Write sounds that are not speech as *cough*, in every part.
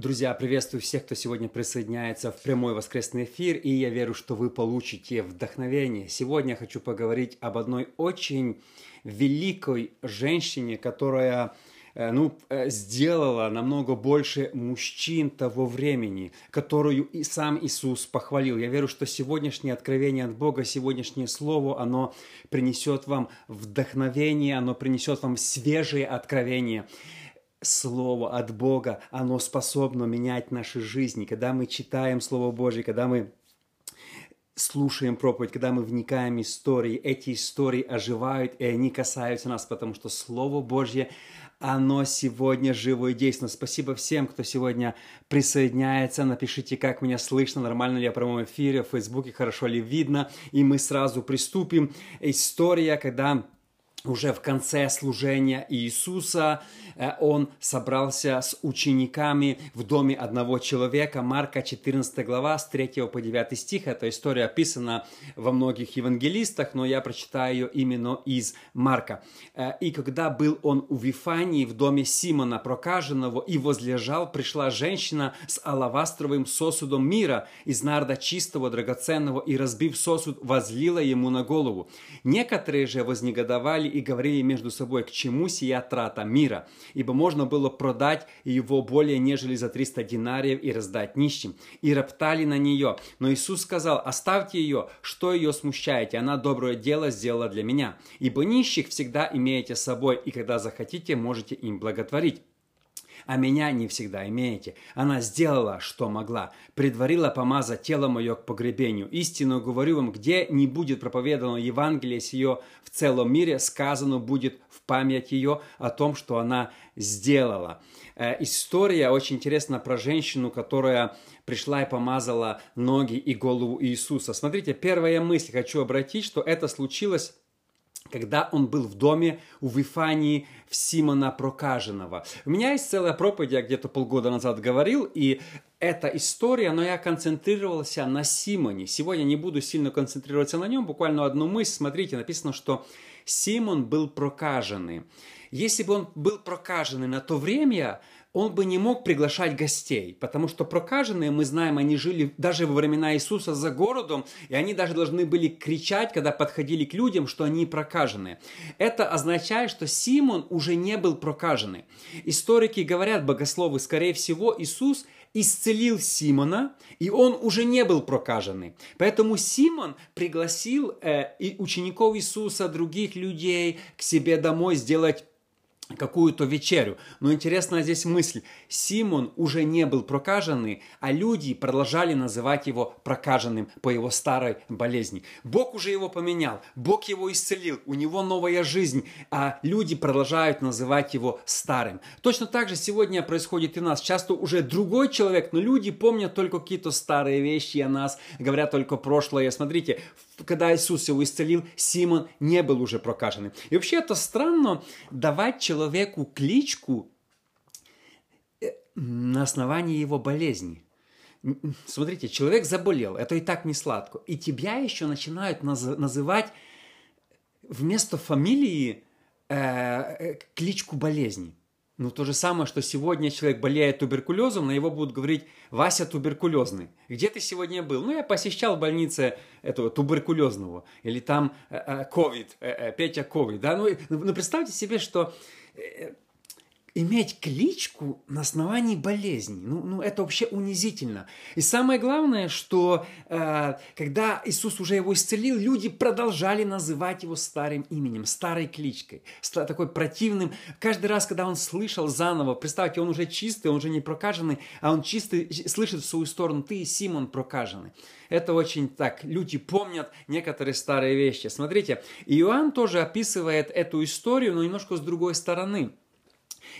Друзья, приветствую всех, кто сегодня присоединяется в прямой воскресный эфир, и я верю, что вы получите вдохновение. Сегодня я хочу поговорить об одной очень великой женщине, которая э, ну, э, сделала намного больше мужчин того времени, которую и сам Иисус похвалил. Я верю, что сегодняшнее откровение от Бога, сегодняшнее слово, оно принесет вам вдохновение, оно принесет вам свежее откровение. Слово от Бога, оно способно менять наши жизни. Когда мы читаем Слово Божье, когда мы слушаем проповедь, когда мы вникаем в истории, эти истории оживают, и они касаются нас, потому что Слово Божье, оно сегодня живо и действенно. Спасибо всем, кто сегодня присоединяется. Напишите, как меня слышно, нормально ли я в прямом эфире, в Фейсбуке, хорошо ли видно. И мы сразу приступим. История, когда уже в конце служения Иисуса э, он собрался с учениками в доме одного человека. Марка 14 глава с 3 по 9 стих. Эта история описана во многих евангелистах, но я прочитаю ее именно из Марка. Э, «И когда был он у Вифании в доме Симона прокаженного и возлежал, пришла женщина с алавастровым сосудом мира из нарда чистого, драгоценного, и, разбив сосуд, возлила ему на голову. Некоторые же вознегодовали и говорили между собой, к чему сия трата мира, ибо можно было продать его более нежели за 300 динариев и раздать нищим. И роптали на нее. Но Иисус сказал, оставьте ее, что ее смущаете, она доброе дело сделала для меня. Ибо нищих всегда имеете с собой, и когда захотите, можете им благотворить а меня не всегда имеете. Она сделала, что могла, предварила помазать тело мое к погребению. Истину говорю вам, где не будет проповедано Евангелие с ее в целом мире, сказано будет в память ее о том, что она сделала. Э, история очень интересна про женщину, которая пришла и помазала ноги и голову Иисуса. Смотрите, первая мысль хочу обратить, что это случилось когда он был в доме у Вифании в Симона Прокаженного. У меня есть целая проповедь, я где-то полгода назад говорил, и эта история, но я концентрировался на Симоне. Сегодня не буду сильно концентрироваться на нем, буквально одну мысль. Смотрите, написано, что Симон был прокаженный. Если бы он был прокаженный на то время, он бы не мог приглашать гостей, потому что прокаженные, мы знаем, они жили даже во времена Иисуса за городом, и они даже должны были кричать, когда подходили к людям, что они прокаженные. Это означает, что Симон уже не был прокаженный. Историки говорят, богословы, скорее всего, Иисус исцелил Симона, и он уже не был прокаженный. Поэтому Симон пригласил э, и учеников Иисуса, других людей к себе домой сделать какую-то вечерю. Но интересная здесь мысль. Симон уже не был прокаженный, а люди продолжали называть его прокаженным по его старой болезни. Бог уже его поменял, Бог его исцелил, у него новая жизнь, а люди продолжают называть его старым. Точно так же сегодня происходит и нас. Часто уже другой человек, но люди помнят только какие-то старые вещи о нас, говорят только прошлое. Смотрите, когда Иисус его исцелил, Симон не был уже прокаженным. И вообще это странно давать человеку кличку э, на основании его болезни. Смотрите, человек заболел, это и так не сладко. И тебя еще начинают наз- называть вместо фамилии э, э кличку болезни. Ну, то же самое, что сегодня человек болеет туберкулезом, на его будут говорить «Вася туберкулезный». Где ты сегодня был? Ну, я посещал больнице этого туберкулезного. Или там ковид, э, э, э, Петя ковид. Да? Ну, ну, представьте себе, что иметь кличку на основании болезни. Ну, ну это вообще унизительно. И самое главное, что э, когда Иисус уже его исцелил, люди продолжали называть его старым именем, старой кличкой, такой противным. Каждый раз, когда он слышал заново, представьте, он уже чистый, он уже не прокаженный, а он чистый, слышит в свою сторону, ты, Симон, прокаженный. Это очень так, люди помнят некоторые старые вещи. Смотрите, Иоанн тоже описывает эту историю, но немножко с другой стороны.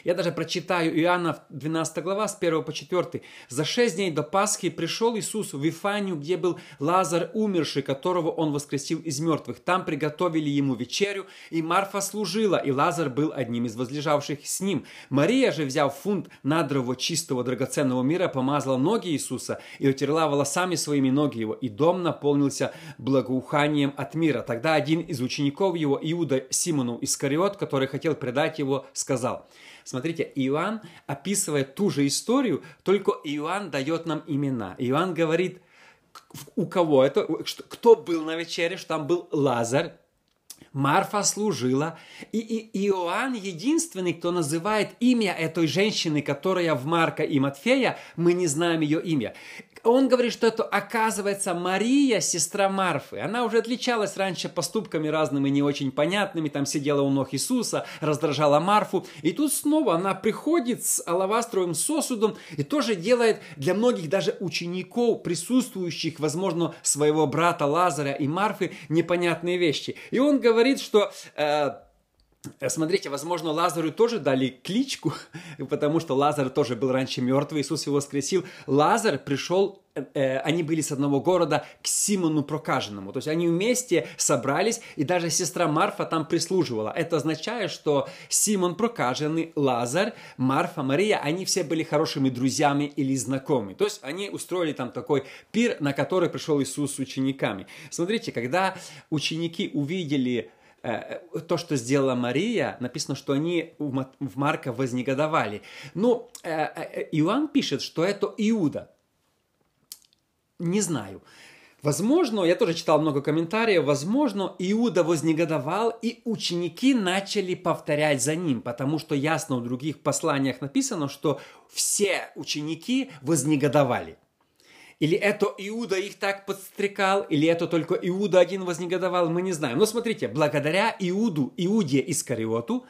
Я даже прочитаю Иоанна 12 глава с 1 по 4. «За шесть дней до Пасхи пришел Иисус в Вифанию, где был Лазар умерший, которого он воскресил из мертвых. Там приготовили ему вечерю, и Марфа служила, и Лазар был одним из возлежавших с ним. Мария же, взяв фунт надрового чистого драгоценного мира, помазала ноги Иисуса и утерла волосами своими ноги его, и дом наполнился благоуханием от мира. Тогда один из учеников его, Иуда Симону Искариот, который хотел предать его, сказал – Смотрите, Иоанн описывает ту же историю, только Иоанн дает нам имена. Иоанн говорит, у кого это, кто был на вечере, что там был Лазарь, Марфа служила, и, и Иоанн единственный, кто называет имя этой женщины, которая в Марка и Матфея, мы не знаем ее имя он говорит, что это оказывается Мария, сестра Марфы. Она уже отличалась раньше поступками разными не очень понятными, там сидела у ног Иисуса, раздражала Марфу. И тут снова она приходит с алавастровым сосудом и тоже делает для многих даже учеников, присутствующих, возможно, своего брата Лазаря и Марфы, непонятные вещи. И он говорит, что... Э, смотрите, возможно, Лазарю тоже дали кличку, *laughs* потому что Лазар тоже был раньше мертвый, Иисус его воскресил. Лазар пришел, э, э, они были с одного города к Симону Прокаженному. То есть они вместе собрались, и даже сестра Марфа там прислуживала. Это означает, что Симон Прокаженный, Лазарь, Марфа, Мария, они все были хорошими друзьями или знакомыми. То есть они устроили там такой пир, на который пришел Иисус с учениками. Смотрите, когда ученики увидели Э, то, что сделала Мария, написано, что они в Марка вознегодовали. Но ну, э, э, Иоанн пишет, что это Иуда. Не знаю. Возможно, я тоже читал много комментариев, возможно, Иуда вознегодовал, и ученики начали повторять за ним, потому что ясно в других посланиях написано, что все ученики вознегодовали. Или это Иуда их так подстрекал, или это только Иуда один вознегодовал, мы не знаем. Но смотрите, благодаря Иуду, Иуде Искариоту,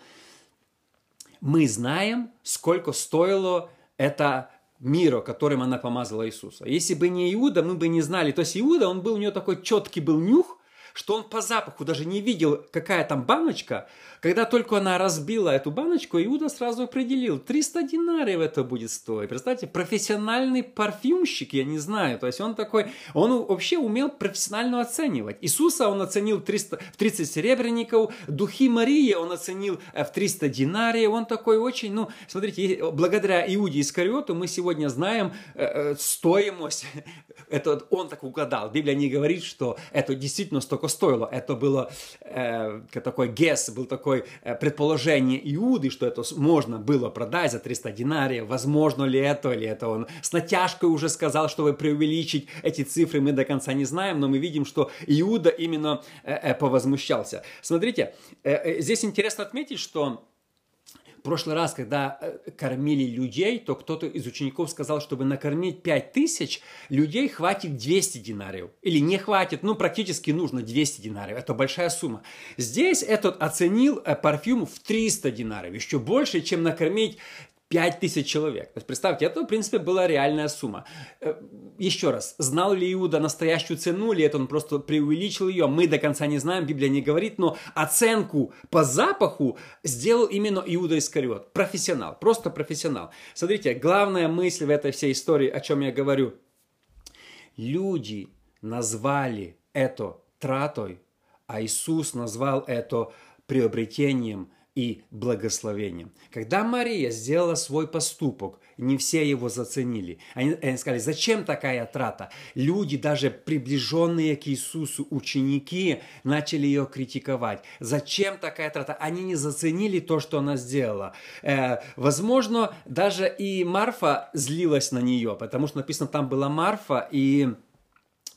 мы знаем, сколько стоило это мира, которым она помазала Иисуса. Если бы не Иуда, мы бы не знали. То есть Иуда, он был, у него такой четкий был нюх, что он по запаху даже не видел, какая там баночка. Когда только она разбила эту баночку, Иуда сразу определил, 300 динариев это будет стоить. Представьте, профессиональный парфюмщик, я не знаю. То есть он такой, он вообще умел профессионально оценивать. Иисуса он оценил 300, в 30 серебряников, духи Марии он оценил э, в 300 динариев. Он такой очень, ну, смотрите, благодаря Иуде Искариоту мы сегодня знаем э, э, стоимость. *laughs* Это он так угадал. Библия не говорит, что это действительно столько стоило. Это было э, такой гес, был такое э, предположение Иуды, что это можно было продать за 300 динариев. Возможно ли это, или это он с натяжкой уже сказал, чтобы преувеличить эти цифры, мы до конца не знаем, но мы видим, что Иуда именно э, э, повозмущался. Смотрите, э, э, здесь интересно отметить, что в прошлый раз, когда э, кормили людей, то кто-то из учеников сказал, чтобы накормить 5 тысяч людей, хватит 200 динариев. Или не хватит, ну практически нужно 200 динариев. Это большая сумма. Здесь этот оценил э, парфюм в 300 динариев. Еще больше, чем накормить 5 тысяч человек. То есть, представьте, это, в принципе, была реальная сумма. Еще раз, знал ли Иуда настоящую цену, или это он просто преувеличил ее, мы до конца не знаем, Библия не говорит, но оценку по запаху сделал именно Иуда Искариот. Профессионал, просто профессионал. Смотрите, главная мысль в этой всей истории, о чем я говорю. Люди назвали это тратой, а Иисус назвал это приобретением – и благословением. Когда Мария сделала свой поступок, не все его заценили. Они, они сказали, зачем такая трата? Люди, даже приближенные к Иисусу, ученики, начали ее критиковать. Зачем такая трата? Они не заценили то, что она сделала. Э, возможно, даже и Марфа злилась на нее, потому что написано, там была Марфа, и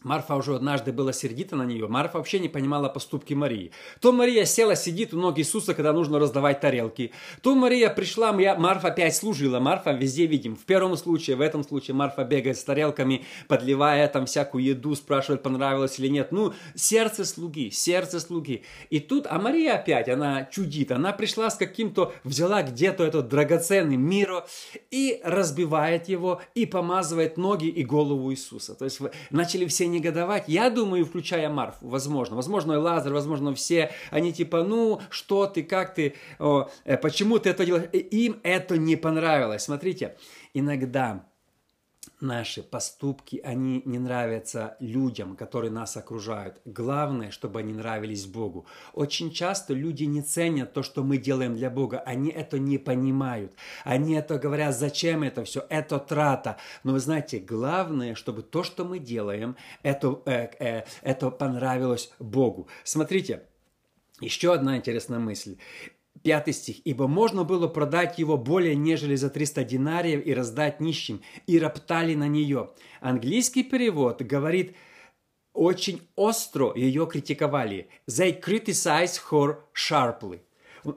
Марфа уже однажды была сердита на нее. Марфа вообще не понимала поступки Марии. То Мария села, сидит у ног Иисуса, когда нужно раздавать тарелки. То Мария пришла, Марфа опять служила. Марфа везде видим. В первом случае, в этом случае Марфа бегает с тарелками, подливая там всякую еду, спрашивает, понравилось или нет. Ну, сердце слуги, сердце слуги. И тут, а Мария опять, она чудит. Она пришла с каким-то, взяла где-то этот драгоценный миро и разбивает его, и помазывает ноги и голову Иисуса. То есть начали все негодовать. Я думаю, включая Марфу, возможно. Возможно, и Лазар, возможно, все. Они типа, ну, что ты, как ты, о, э, почему ты это делаешь? Им это не понравилось. Смотрите, иногда наши поступки, они не нравятся людям, которые нас окружают. Главное, чтобы они нравились Богу. Очень часто люди не ценят то, что мы делаем для Бога. Они это не понимают. Они это говорят, зачем это все? Это трата. Но вы знаете, главное, чтобы то, что мы делаем, это, э, э, это понравилось Богу. Смотрите, еще одна интересная мысль Пятый стих. «Ибо можно было продать его более нежели за 300 динариев и раздать нищим, и роптали на нее». Английский перевод говорит, очень остро ее критиковали. They criticized her sharply.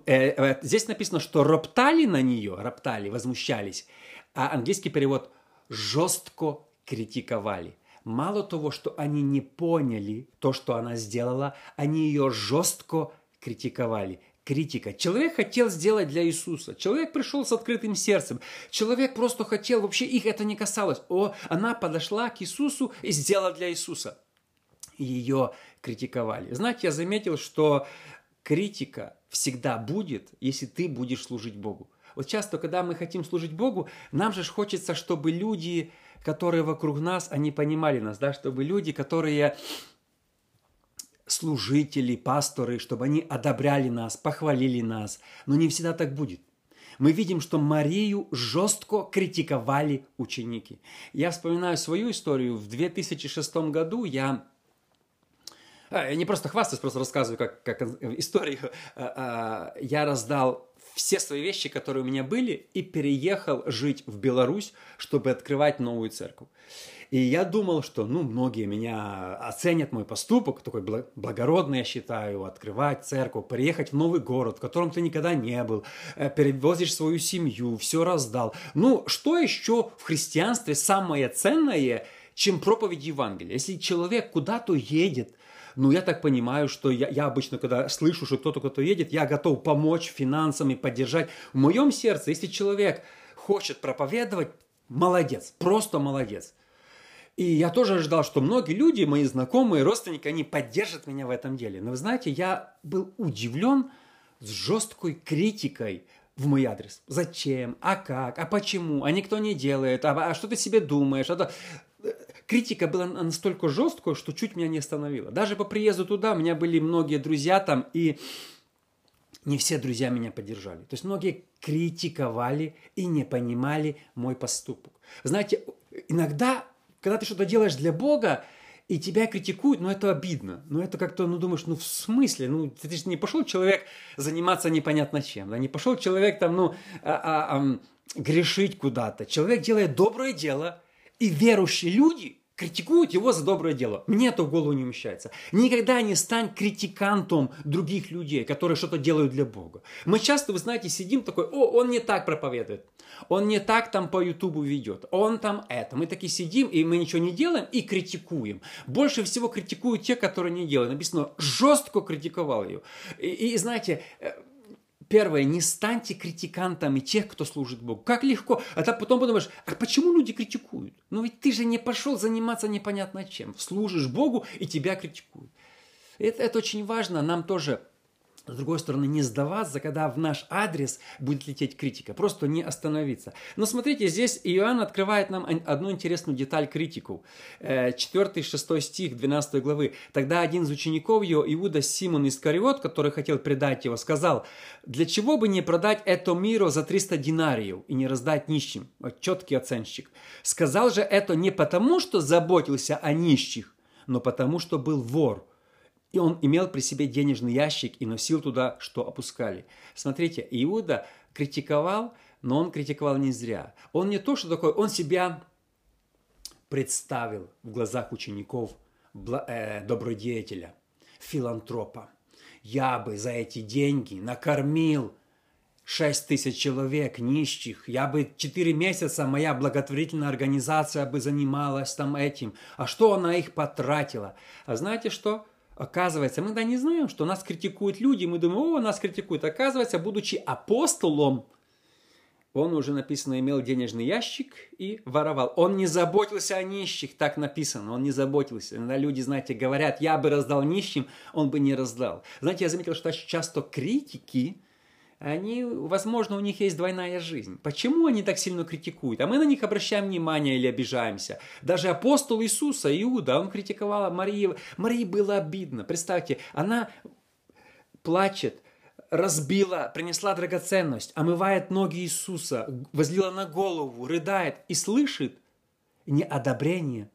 Э, э, здесь написано, что роптали на нее, роптали, возмущались. А английский перевод жестко критиковали. Мало того, что они не поняли то, что она сделала, они ее жестко критиковали критика. Человек хотел сделать для Иисуса. Человек пришел с открытым сердцем. Человек просто хотел, вообще их это не касалось. О, она подошла к Иисусу и сделала для Иисуса. Ее критиковали. Знаете, я заметил, что критика всегда будет, если ты будешь служить Богу. Вот часто, когда мы хотим служить Богу, нам же хочется, чтобы люди, которые вокруг нас, они понимали нас, да, чтобы люди, которые служители, пасторы, чтобы они одобряли нас, похвалили нас. Но не всегда так будет. Мы видим, что Марию жестко критиковали ученики. Я вспоминаю свою историю. В 2006 году я а, я не просто хвастаюсь, просто рассказываю как, как историю. А, а, я раздал все свои вещи, которые у меня были, и переехал жить в Беларусь, чтобы открывать новую церковь. И я думал, что, ну, многие меня оценят мой поступок, такой благородный, я считаю, открывать церковь, приехать в новый город, в котором ты никогда не был, э, перевозишь свою семью, все раздал. Ну, что еще в христианстве самое ценное, чем проповедь Евангелия? Если человек куда-то едет, ну, я так понимаю, что я, я обычно, когда слышу, что кто-то кто-то едет, я готов помочь финансами, поддержать. В моем сердце, если человек хочет проповедовать, молодец, просто молодец. И я тоже ожидал, что многие люди, мои знакомые, родственники, они поддержат меня в этом деле. Но вы знаете, я был удивлен с жесткой критикой в мой адрес. Зачем? А как? А почему? А никто не делает? А, а что ты себе думаешь? А то критика была настолько жесткая, что чуть меня не остановила. Даже по приезду туда у меня были многие друзья там, и не все друзья меня поддержали. То есть многие критиковали и не понимали мой поступок. Знаете, иногда, когда ты что-то делаешь для Бога, и тебя критикуют, ну это обидно. Ну это как-то, ну думаешь, ну в смысле? Ну ты, же не пошел человек заниматься непонятно чем, да? Не пошел человек там, ну, а, а, а, грешить куда-то. Человек делает доброе дело, и верующие люди критикуют его за доброе дело. Мне это в голову не умещается. Никогда не стань критикантом других людей, которые что-то делают для Бога. Мы часто, вы знаете, сидим такой, о, он не так проповедует, он не так там по Ютубу ведет, он там это. Мы такие сидим, и мы ничего не делаем, и критикуем. Больше всего критикуют те, которые не делают. Написано, жестко критиковал ее. И, и знаете, э, Первое, не станьте критикантами тех, кто служит Богу. Как легко. А так потом подумаешь, а почему люди критикуют? Ну ведь ты же не пошел заниматься непонятно чем. Служишь Богу, и тебя критикуют. Это, это очень важно нам тоже с другой стороны, не сдаваться, когда в наш адрес будет лететь критика, просто не остановиться. Но смотрите, здесь Иоанн открывает нам одну интересную деталь критику. 4-6 э, стих 12 главы. Тогда один из учеников его, Иуда Симон Искариот, который хотел предать его, сказал, для чего бы не продать это миру за 300 динариев и не раздать нищим? Вот четкий оценщик. Сказал же это не потому, что заботился о нищих, но потому, что был вор – и он имел при себе денежный ящик и носил туда, что опускали. Смотрите, Иуда критиковал, но он критиковал не зря. Он не то, что такое, он себя представил в глазах учеников э, добродетеля, филантропа. Я бы за эти деньги накормил шесть тысяч человек нищих. Я бы четыре месяца, моя благотворительная организация бы занималась там этим. А что она их потратила? А знаете что? Оказывается, мы да не знаем, что нас критикуют люди, мы думаем, о, нас критикуют. Оказывается, будучи апостолом, он уже написано имел денежный ящик и воровал. Он не заботился о нищих, так написано, он не заботился. Иногда люди, знаете, говорят, я бы раздал нищим, он бы не раздал. Знаете, я заметил, что часто критики, они, возможно, у них есть двойная жизнь. Почему они так сильно критикуют? А мы на них обращаем внимание или обижаемся. Даже апостол Иисуса, Иуда, он критиковал Марию. Марии было обидно. Представьте, она плачет, разбила, принесла драгоценность, омывает ноги Иисуса, возлила на голову, рыдает и слышит не одобрение,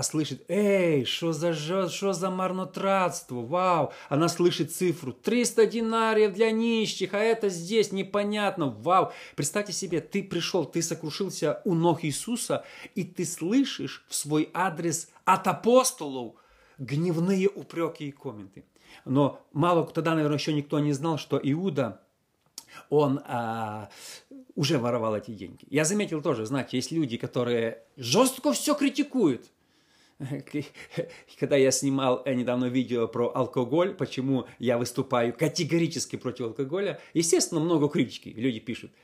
а слышит, эй, что за, что за марнотратство, вау. Она слышит цифру, 300 динариев для нищих, а это здесь непонятно, вау. Представьте себе, ты пришел, ты сокрушился у ног Иисуса, и ты слышишь в свой адрес от апостолов гневные упреки и комменты. Но мало тогда, наверное, еще никто не знал, что Иуда, он а, уже воровал эти деньги. Я заметил тоже, знаете, есть люди, которые жестко все критикуют. *laughs* Когда я снимал э, недавно видео про алкоголь, почему я выступаю категорически против алкоголя, естественно, много критики. Люди пишут –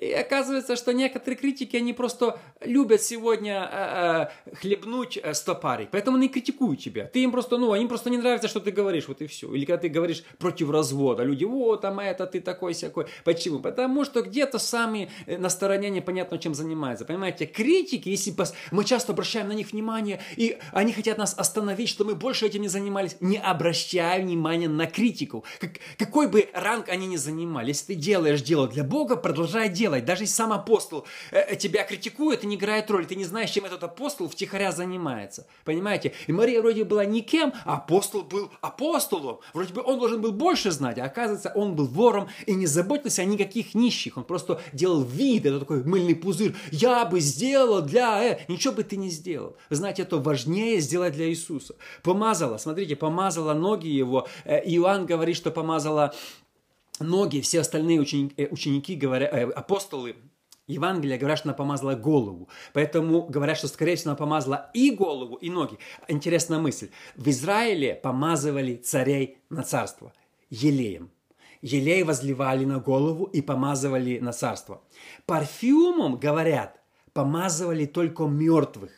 и оказывается, что некоторые критики, они просто любят сегодня э, э, хлебнуть э, стопарей, поэтому они критикуют тебя. Ты им просто, ну, им просто не нравится, что ты говоришь, вот и все. Или когда ты говоришь против развода, люди, вот, там это, ты такой всякой. Почему? Потому что где-то сами э, на стороне непонятно, чем занимаются. Понимаете, критики, если пос... мы часто обращаем на них внимание, и они хотят нас остановить, что мы больше этим не занимались, не обращая внимания на критику. Как, какой бы ранг они ни занимали, если ты делаешь дело для Бога, продолжай делать делать. Даже если сам апостол э, э, тебя критикует не играет роли, ты не знаешь, чем этот апостол втихаря занимается. Понимаете? И Мария вроде была никем, а апостол был апостолом. Вроде бы он должен был больше знать, а оказывается, он был вором и не заботился о никаких нищих. Он просто делал вид, это такой мыльный пузырь. Я бы сделал для... Э, ничего бы ты не сделал. Вы знаете, это важнее сделать для Иисуса. Помазала, смотрите, помазала ноги его. Э, Иоанн говорит, что помазала ноги, все остальные ученики, э, ученики говорят, э, апостолы Евангелия говорят, что она помазала голову. Поэтому говорят, что, скорее всего, она помазала и голову, и ноги. Интересная мысль. В Израиле помазывали царей на царство елеем. Елей возливали на голову и помазывали на царство. Парфюмом, говорят, помазывали только мертвых.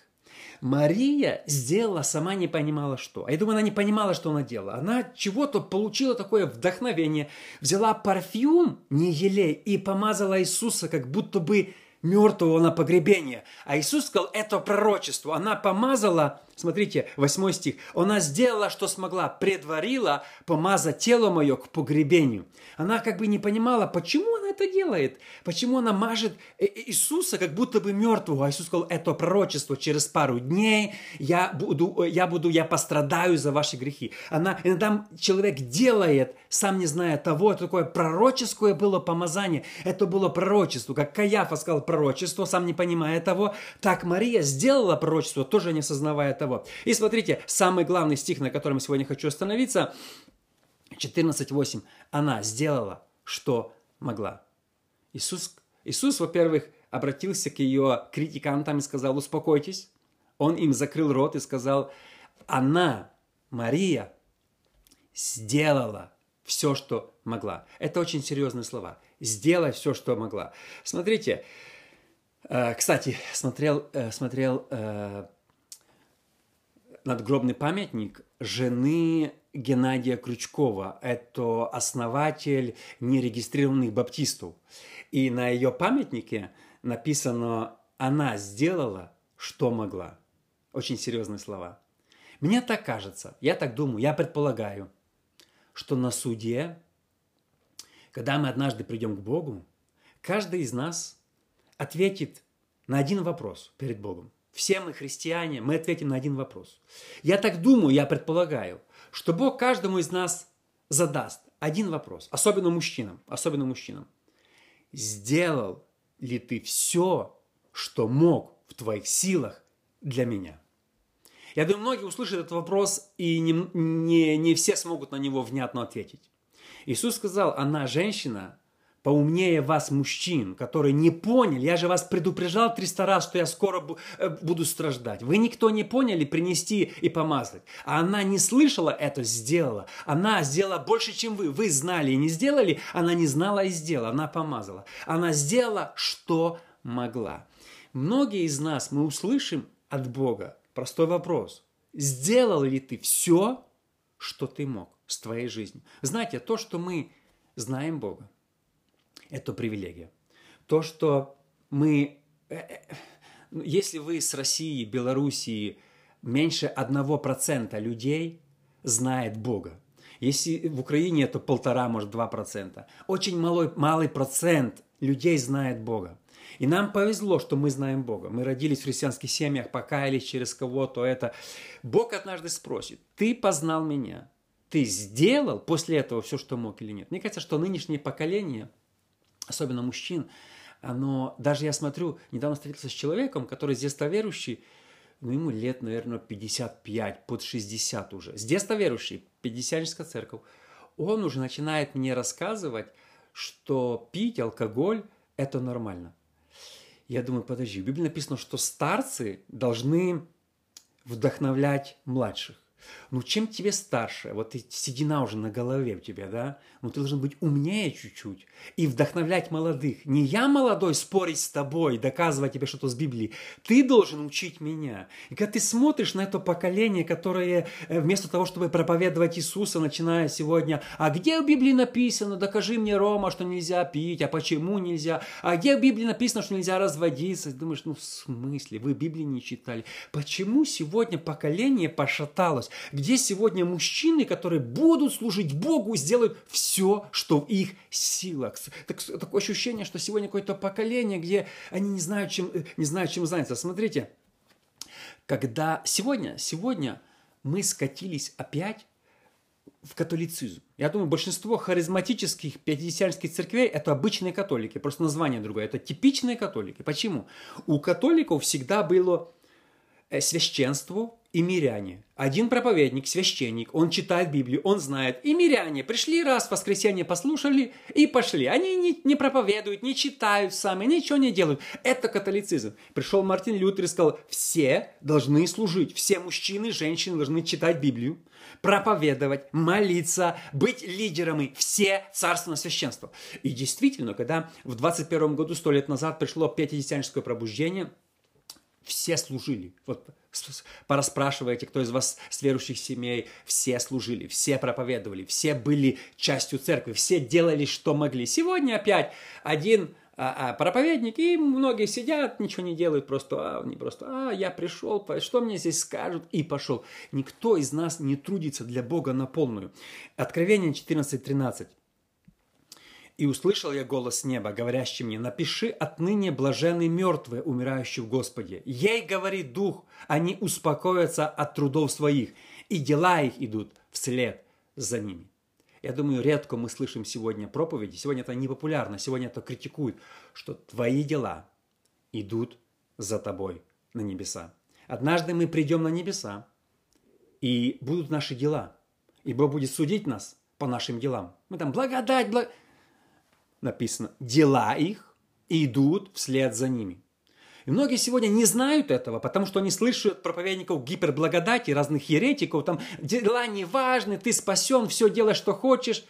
Мария сделала, сама не понимала что. А я думаю, она не понимала, что она делала. Она чего-то получила такое вдохновение. Взяла парфюм, не елей, и помазала Иисуса, как будто бы мертвого на погребение. А Иисус сказал, это пророчество. Она помазала, смотрите, 8 стих, она сделала, что смогла, предварила помазать тело мое к погребению. Она как бы не понимала, почему это делает, почему она мажет Иисуса как будто бы мертвого. А Иисус сказал, это пророчество, через пару дней я буду, я буду, я пострадаю за ваши грехи. Она, иногда человек делает, сам не зная того, это такое пророческое было помазание, это было пророчество, как Каяфа сказал, пророчество, сам не понимая того. Так Мария сделала пророчество, тоже не осознавая того. И смотрите, самый главный стих, на котором сегодня хочу остановиться, 14.8. Она сделала, что могла. Иисус, Иисус, во-первых, обратился к ее критикантам и сказал, успокойтесь. Он им закрыл рот и сказал, она, Мария, сделала все, что могла. Это очень серьезные слова. Сделай все, что могла. Смотрите, Э, кстати, смотрел, э, смотрел э, надгробный памятник жены Геннадия Крючкова. Это основатель нерегистрированных баптистов. И на ее памятнике написано «Она сделала, что могла». Очень серьезные слова. Мне так кажется, я так думаю, я предполагаю, что на суде, когда мы однажды придем к Богу, каждый из нас – ответит на один вопрос перед Богом. Все мы христиане, мы ответим на один вопрос. Я так думаю, я предполагаю, что Бог каждому из нас задаст один вопрос, особенно мужчинам, особенно мужчинам. Сделал ли ты все, что мог в твоих силах для меня? Я думаю, многие услышат этот вопрос, и не, не, не все смогут на него внятно ответить. Иисус сказал, она женщина, поумнее вас, мужчин, которые не поняли. Я же вас предупреждал 300 раз, что я скоро э, буду страждать. Вы никто не поняли принести и помазать. А она не слышала это, сделала. Она сделала больше, чем вы. Вы знали и не сделали. Она не знала и сделала. Она помазала. Она сделала, что могла. Многие из нас, мы услышим от Бога простой вопрос. Сделал ли ты все, что ты мог с твоей жизнью? Знаете, то, что мы знаем Бога, это привилегия. То, что мы... Э, э, если вы с России, Белоруссии, меньше одного процента людей знает Бога. Если в Украине это полтора, может, два процента. Очень малый, малый процент людей знает Бога. И нам повезло, что мы знаем Бога. Мы родились в христианских семьях, покаялись через кого-то это. Бог однажды спросит, ты познал меня, ты сделал после этого все, что мог или нет? Мне кажется, что нынешнее поколение, особенно мужчин, оно, даже я смотрю, недавно встретился с человеком, который с детства верующий, ну, ему лет, наверное, 55, под 60 уже. С детства верующий, 50 церковь. Он уже начинает мне рассказывать, что пить алкоголь – это нормально. Я думаю, подожди, в Библии написано, что старцы должны вдохновлять младших. Ну, чем тебе старше, вот ты, седина уже на голове у тебя, да? Ну, ты должен быть умнее чуть-чуть и вдохновлять молодых. Не я молодой спорить с тобой, доказывать тебе что-то с Библии. Ты должен учить меня. И когда ты смотришь на это поколение, которое э, вместо того, чтобы проповедовать Иисуса, начиная сегодня, а где в Библии написано, докажи мне, Рома, что нельзя пить, а почему нельзя? А где в Библии написано, что нельзя разводиться? Думаешь, ну, в смысле, вы Библии не читали? Почему сегодня поколение пошаталось? Где сегодня мужчины, которые будут служить Богу, сделают все, что в их силах. Так, такое ощущение, что сегодня какое-то поколение, где они не знают, чем, не знают, чем заняться. Смотрите, когда сегодня, сегодня мы скатились опять в католицизм. Я думаю, большинство харизматических пятидесятнических церквей – это обычные католики, просто название другое. Это типичные католики. Почему? У католиков всегда было э, священство, и миряне. Один проповедник, священник, он читает Библию, он знает. И миряне пришли раз в воскресенье, послушали и пошли. Они не, не проповедуют, не читают сами, ничего не делают. Это католицизм. Пришел Мартин Лютер и сказал, все должны служить, все мужчины, женщины должны читать Библию, проповедовать, молиться, быть лидерами, все царственное священство. И действительно, когда в 21 году, сто лет назад, пришло пятидесятническое пробуждение, все служили. Вот Пораспрашивайте, кто из вас с верующих семей, все служили, все проповедовали, все были частью церкви, все делали, что могли. Сегодня опять один а, а, проповедник, и многие сидят, ничего не делают, просто, а, не просто, а, я пришел, что мне здесь скажут, и пошел. Никто из нас не трудится для Бога на полную. Откровение 14.13. И услышал я голос неба, говорящий мне, напиши отныне блаженны мертвые, умирающие в Господе. Ей говорит Дух, они успокоятся от трудов своих, и дела их идут вслед за ними. Я думаю, редко мы слышим сегодня проповеди, сегодня это не популярно, сегодня это критикуют, что твои дела идут за тобой на небеса. Однажды мы придем на небеса, и будут наши дела, и Бог будет судить нас по нашим делам. Мы там благодать, благодать написано, дела их идут вслед за ними. И многие сегодня не знают этого, потому что они слышат проповедников гиперблагодати, разных еретиков, там дела не важны, ты спасен, все делай, что хочешь.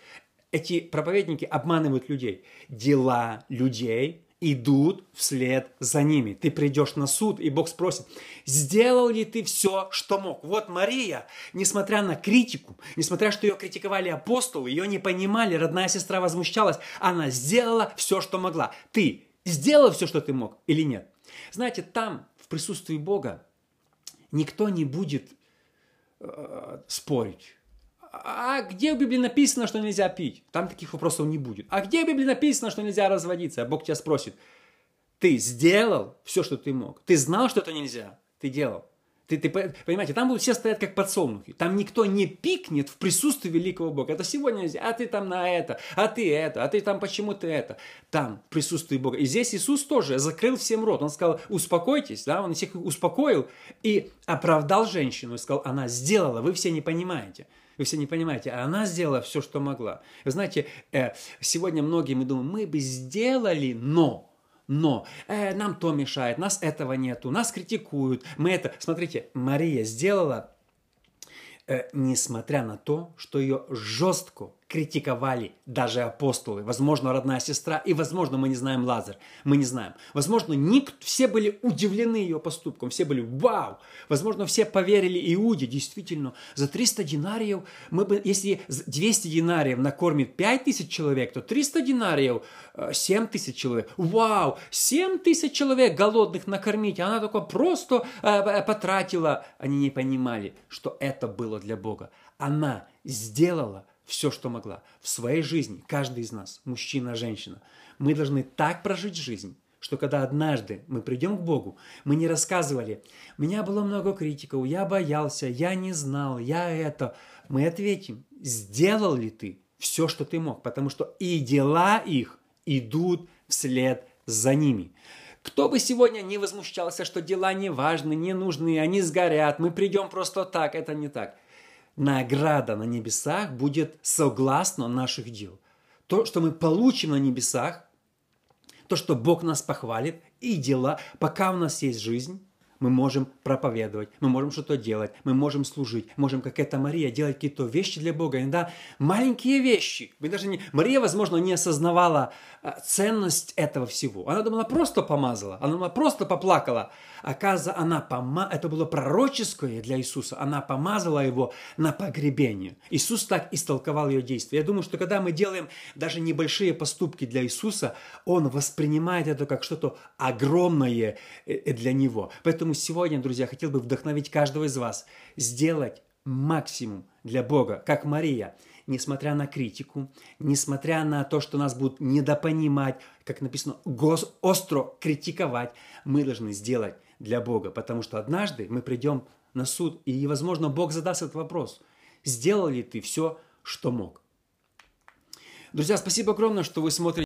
Эти проповедники обманывают людей. Дела людей идут вслед за ними. Ты придешь на суд, и Бог спросит, сделал ли ты все, что мог? Вот Мария, несмотря на критику, несмотря что ее критиковали апостолы, ее не понимали, родная сестра возмущалась, она сделала все, что могла. Ты сделал все, что ты мог или нет? Знаете, там, в присутствии Бога, никто не будет э, спорить а где в Библии написано, что нельзя пить? Там таких вопросов не будет. А где в Библии написано, что нельзя разводиться? А Бог тебя спросит, ты сделал все, что ты мог? Ты знал, что это нельзя? Ты делал. Ты, ты, понимаете, там будут все стоять как подсолнухи. Там никто не пикнет в присутствии великого Бога. Это сегодня нельзя. А ты там на это, а ты это, а ты там почему ты это. Там в присутствии Бога. И здесь Иисус тоже закрыл всем рот. Он сказал, успокойтесь, да, он всех успокоил и оправдал женщину. И сказал, она сделала, вы все не понимаете. Вы все не понимаете, а она сделала все, что могла. Вы знаете, э, сегодня многие мы думаем, мы бы сделали, но, но э, нам то мешает, нас этого нету, нас критикуют, мы это... Смотрите, Мария сделала, э, несмотря на то, что ее жестко критиковали даже апостолы, возможно, родная сестра, и, возможно, мы не знаем Лазарь, мы не знаем. Возможно, ник, все были удивлены ее поступком, все были «Вау!». Возможно, все поверили Иуде, действительно, за 300 динариев, мы бы, если 200 динариев накормит 5 тысяч человек, то 300 динариев 7 э, тысяч человек. Вау! 7 тысяч человек голодных накормить, она только просто э, э, потратила. Они не понимали, что это было для Бога. Она сделала все, что могла. В своей жизни, каждый из нас, мужчина, женщина, мы должны так прожить жизнь, что когда однажды мы придем к Богу, мы не рассказывали, меня было много критиков, я боялся, я не знал, я это. Мы ответим, сделал ли ты все, что ты мог, потому что и дела их идут вслед за ними. Кто бы сегодня не возмущался, что дела не важны, не нужны, они сгорят, мы придем просто так, это не так. Награда на небесах будет согласно наших дел. То, что мы получим на небесах, то, что Бог нас похвалит, и дела, пока у нас есть жизнь, мы можем проповедовать, мы можем что-то делать, мы можем служить, можем, как эта Мария, делать какие-то вещи для Бога. Иногда маленькие вещи. Мы даже не... Мария, возможно, не осознавала а, ценность этого всего. Она думала, просто помазала, она думала, просто поплакала. Оказывается, она пома... это было пророческое для Иисуса. Она помазала его на погребение. Иисус так истолковал ее действия. Я думаю, что когда мы делаем даже небольшие поступки для Иисуса, Он воспринимает это как что-то огромное э, э, для Него. Поэтому сегодня, друзья, хотел бы вдохновить каждого из вас сделать максимум для Бога, как Мария – несмотря на критику, несмотря на то, что нас будут недопонимать, как написано, гос, остро критиковать, мы должны сделать для Бога, потому что однажды мы придем на суд, и, возможно, Бог задаст этот вопрос. Сделал ли ты все, что мог? Друзья, спасибо огромное, что вы смотрите